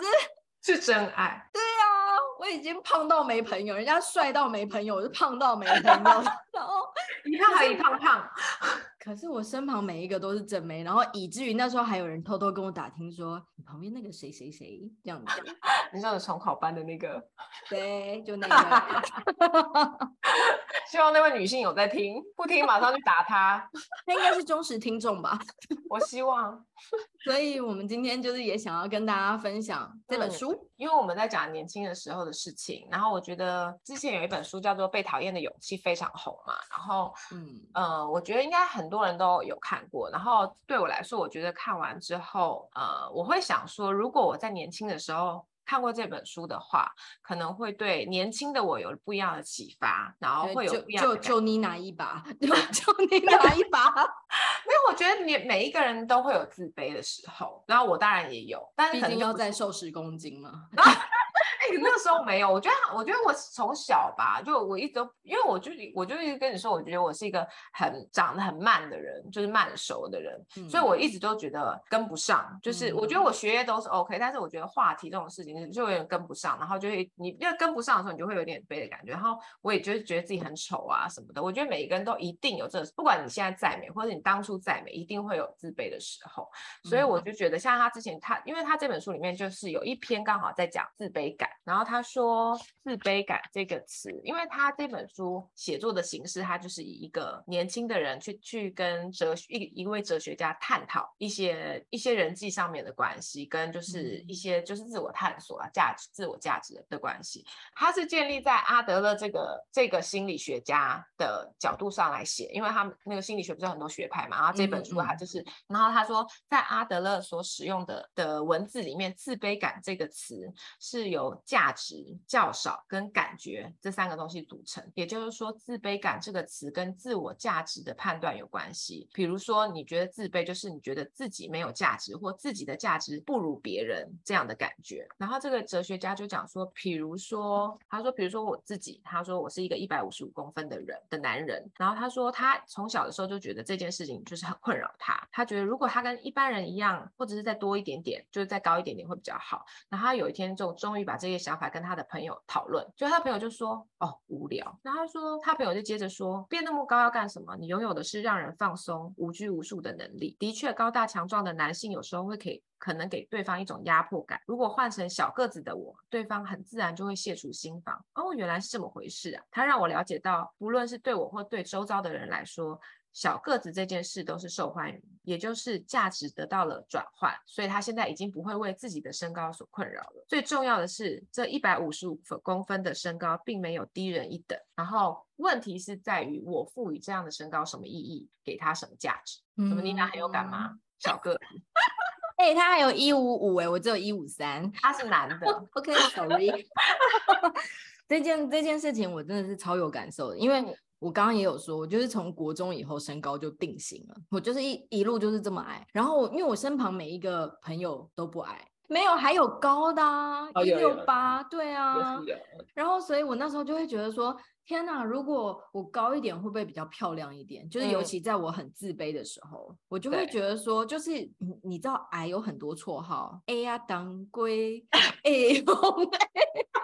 是真爱。对啊，我已经胖到没朋友，人家帅到没朋友，我就胖到没朋友。然后一胖还一胖胖。可是我身旁每一个都是正妹，然后以至于那时候还有人偷偷跟我打听说，你旁边那个谁谁谁这样子。你说的重考班的那个？对，就那个。希望那位女性有在听，不听马上去打她。她应该是忠实听众吧？我希望。所以我们今天就是也想要跟大家分享这本书，嗯、因为我们在讲年轻的时候的事情。然后我觉得之前有一本书叫做《被讨厌的勇气》，非常红嘛。然后，嗯呃，我觉得应该很多人都有看过。然后对我来说，我觉得看完之后，呃，我会想说，如果我在年轻的时候。看过这本书的话，可能会对年轻的我有不一样的启发，然后会有不一样的。就就你哪一把？就 就你哪一把？没有，我觉得你每一个人都会有自卑的时候，然后我当然也有，但是肯定要再瘦十公斤嘛。哎、欸，那个时候没有，我觉得，我觉得我从小吧，就我一直都，因为我就我就一直跟你说，我觉得我是一个很长得很慢的人，就是慢熟的人，嗯、所以我一直都觉得跟不上，就是我觉得我学业都是 OK，、嗯、但是我觉得话题这种事情就有点跟不上，然后就会你因为跟不上的时候，你就会有点悲的感觉，然后我也就是觉得自己很丑啊什么的。我觉得每一个人都一定有这个，不管你现在再美，或者你当初再美，一定会有自卑的时候。所以我就觉得，像他之前他，因为他这本书里面就是有一篇刚好在讲自卑感。然后他说“自卑感”这个词，因为他这本书写作的形式，他就是以一个年轻的人去去跟哲学一一位哲学家探讨一些一些人际上面的关系，跟就是一些就是自我探索啊价值自我价值的关系。他是建立在阿德勒这个这个心理学家的角度上来写，因为他们那个心理学不是很多学派嘛，然后这本书他就是，嗯嗯然后他说在阿德勒所使用的的文字里面，“自卑感”这个词是有价价值较少跟感觉这三个东西组成，也就是说，自卑感这个词跟自我价值的判断有关系。比如说，你觉得自卑，就是你觉得自己没有价值，或自己的价值不如别人这样的感觉。然后这个哲学家就讲说，比如说，他说，比如说我自己，他说我是一个一百五十五公分的人的男人，然后他说他从小的时候就觉得这件事情就是很困扰他，他觉得如果他跟一般人一样，或者是再多一点点，就是再高一点点会比较好。然后他有一天就终于把这些想法跟他的朋友讨论，就他朋友就说：“哦，无聊。”然后他说，他朋友就接着说：“变那么高要干什么？你拥有的是让人放松、无拘无束的能力。的确，高大强壮的男性有时候会给可能给对方一种压迫感。如果换成小个子的我，对方很自然就会卸除心防。哦，原来是这么回事啊！他让我了解到，不论是对我或对周遭的人来说。”小个子这件事都是受欢迎，也就是价值得到了转换，所以他现在已经不会为自己的身高所困扰了。最重要的是，这一百五十五公分的身高并没有低人一等。然后问题是在于我赋予这样的身高什么意义，给他什么价值？怎么妮娜很有感吗？嗯、小个子。哎、欸，他还有一五五哎，我只有一五三，他是男的。OK，Sorry，、okay, 这件这件事情我真的是超有感受的，因为我刚刚也有说，我就是从国中以后身高就定型了，我就是一一路就是这么矮。然后因为我身旁每一个朋友都不矮，没有还有高的啊一六八，对啊。然后所以我那时候就会觉得说。天呐，如果我高一点，会不会比较漂亮一点？就是尤其在我很自卑的时候，嗯、我就会觉得说，就是你你知道矮有很多绰号，A 呀当归，A 红。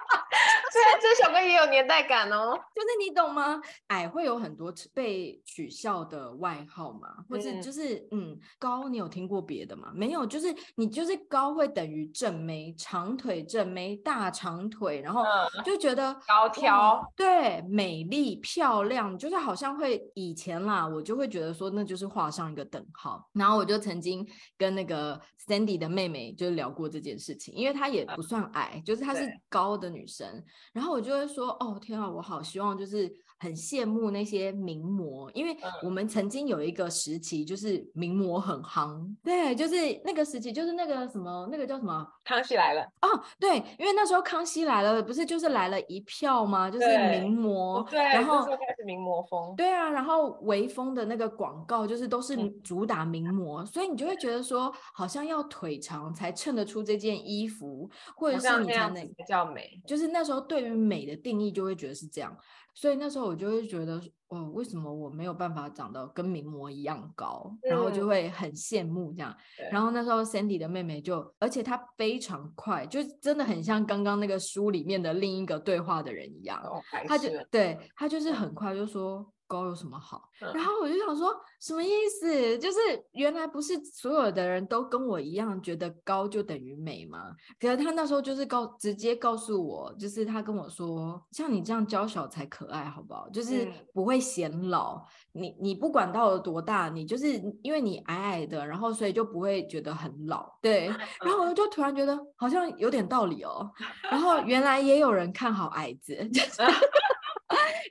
虽然这首歌也有年代感哦，就是你懂吗？矮会有很多被取笑的外号嘛？或者就是嗯，嗯，高，你有听过别的吗？没有，就是你就是高会等于正妹，长腿正妹，大长腿，然后就觉得、嗯、高挑，对，美丽漂亮，就是好像会以前啦，我就会觉得说那就是画上一个等号。然后我就曾经跟那个 Sandy 的妹妹就聊过这件事情，因为她也不算矮，嗯、就是她是高的女生。然后我就会说，哦天啊，我好希望就是很羡慕那些名模，因为我们曾经有一个时期就是名模很夯，对，就是那个时期，就是那个什么，那个叫什么，康熙来了。哦，对，因为那时候康熙来了，不是就是来了一票吗？就是名模，对，然后开始名模风，对啊，然后微风的那个广告就是都是主打名模，嗯、所以你就会觉得说，好像要腿长才衬得出这件衣服，或者是你才能比较美，就是那时候对于美的定义就会觉得是这样。所以那时候我就会觉得，哦，为什么我没有办法长得跟名模一样高？嗯、然后就会很羡慕这样。对然后那时候 Sandy 的妹妹就，而且她非常快，就真的很像刚刚那个书里面的另一个对话的人一样。她、哦、就对她就是很快就说。高有什么好？然后我就想说，什么意思？就是原来不是所有的人都跟我一样觉得高就等于美吗？可是他那时候就是告直接告诉我，就是他跟我说，像你这样娇小才可爱，好不好？就是不会显老。嗯、你你不管到了多大，你就是因为你矮矮的，然后所以就不会觉得很老。对。然后我就突然觉得好像有点道理哦。然后原来也有人看好矮子。就是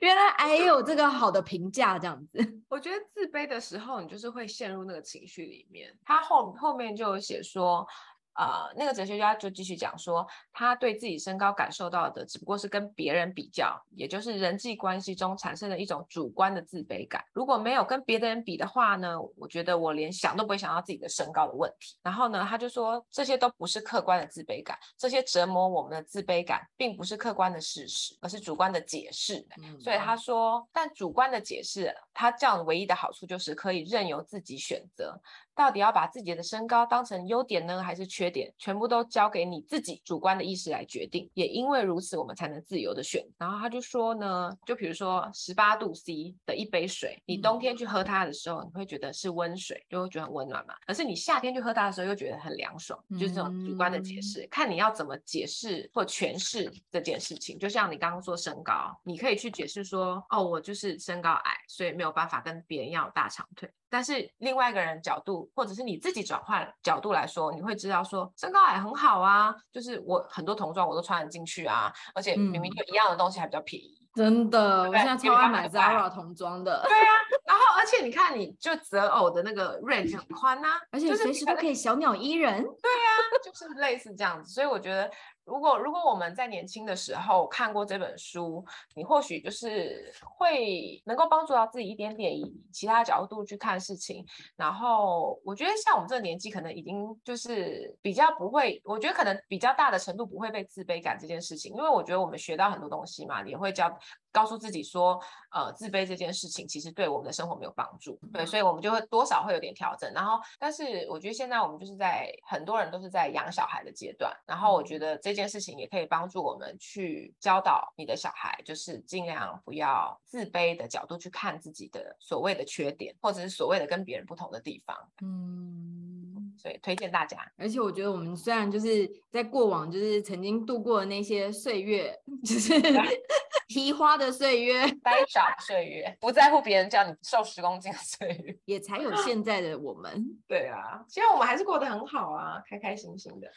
原来还有这个好的评价，这样子。我觉得自卑的时候，你就是会陷入那个情绪里面。他后后面就有写说。呃，那个哲学家就继续讲说，他对自己身高感受到的只不过是跟别人比较，也就是人际关系中产生的一种主观的自卑感。如果没有跟别的人比的话呢，我觉得我连想都不会想到自己的身高的问题。然后呢，他就说这些都不是客观的自卑感，这些折磨我们的自卑感并不是客观的事实，而是主观的解释。嗯、所以他说，但主观的解释，他这样唯一的好处就是可以任由自己选择。到底要把自己的身高当成优点呢，还是缺点？全部都交给你自己主观的意识来决定。也因为如此，我们才能自由的选。然后他就说呢，就比如说十八度 C 的一杯水，你冬天去喝它的时候，你会觉得是温水，就会觉得很温暖嘛。可是你夏天去喝它的时候，又觉得很凉爽，就是这种主观的解释。看你要怎么解释或诠释这件事情。就像你刚刚说身高，你可以去解释说，哦，我就是身高矮，所以没有办法跟别人要大长腿。但是另外一个人角度，或者是你自己转换角度来说，你会知道说身高矮很好啊，就是我很多童装我都穿得进去啊，而且明明就一样的东西还比较便宜。嗯、真的，我现在超爱买 Zara 童装的。对啊，然后而且你看，你就择偶的那个 range 很宽呐、啊，而且随时都可以小鸟依人。对啊，就是类似这样子，所以我觉得。如果如果我们在年轻的时候看过这本书，你或许就是会能够帮助到自己一点点，以其他角度去看事情。然后我觉得像我们这个年纪，可能已经就是比较不会，我觉得可能比较大的程度不会被自卑感这件事情，因为我觉得我们学到很多东西嘛，也会教。告诉自己说，呃，自卑这件事情其实对我们的生活没有帮助，对，所以我们就会多少会有点调整。然后，但是我觉得现在我们就是在很多人都是在养小孩的阶段，然后我觉得这件事情也可以帮助我们去教导你的小孩，就是尽量不要自卑的角度去看自己的所谓的缺点，或者是所谓的跟别人不同的地方。嗯。所以推荐大家。而且我觉得我们虽然就是在过往就是曾经度过的那些岁月，就是 提花的岁月、呆傻岁月，不在乎别人叫你瘦十公斤的岁月，也才有现在的我们。对啊，其实我们还是过得很好啊，开开心心的。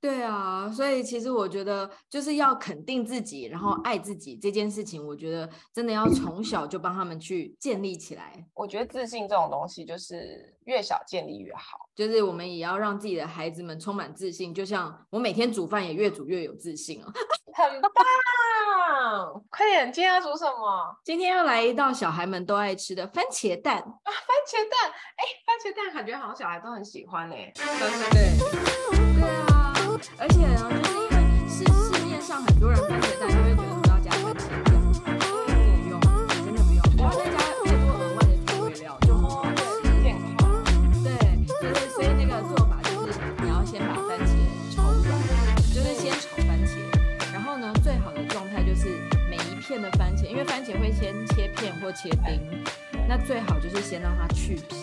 对啊，所以其实我觉得就是要肯定自己，然后爱自己这件事情，我觉得真的要从小就帮他们去建立起来。我觉得自信这种东西就是越小建立越好，就是我们也要让自己的孩子们充满自信。就像我每天煮饭也越煮越有自信哦，很棒！快点，今天要煮什么？今天要来一道小孩们都爱吃的番茄蛋啊！番茄蛋，哎，番茄蛋感觉好像小孩都很喜欢哎。对对对，对啊。而且呢，就是因为市市面上很多人番茄蛋就会觉得不要加番茄酱，不用，真的不用，不要再加太多额外的调味料，就好健康。对，就是所以那个做法就是你要先把番茄炒软，就是先炒番茄，然后呢，最好的状态就是每一片的番茄，因为番茄会先切片或切丁，那最好就是先让它去皮。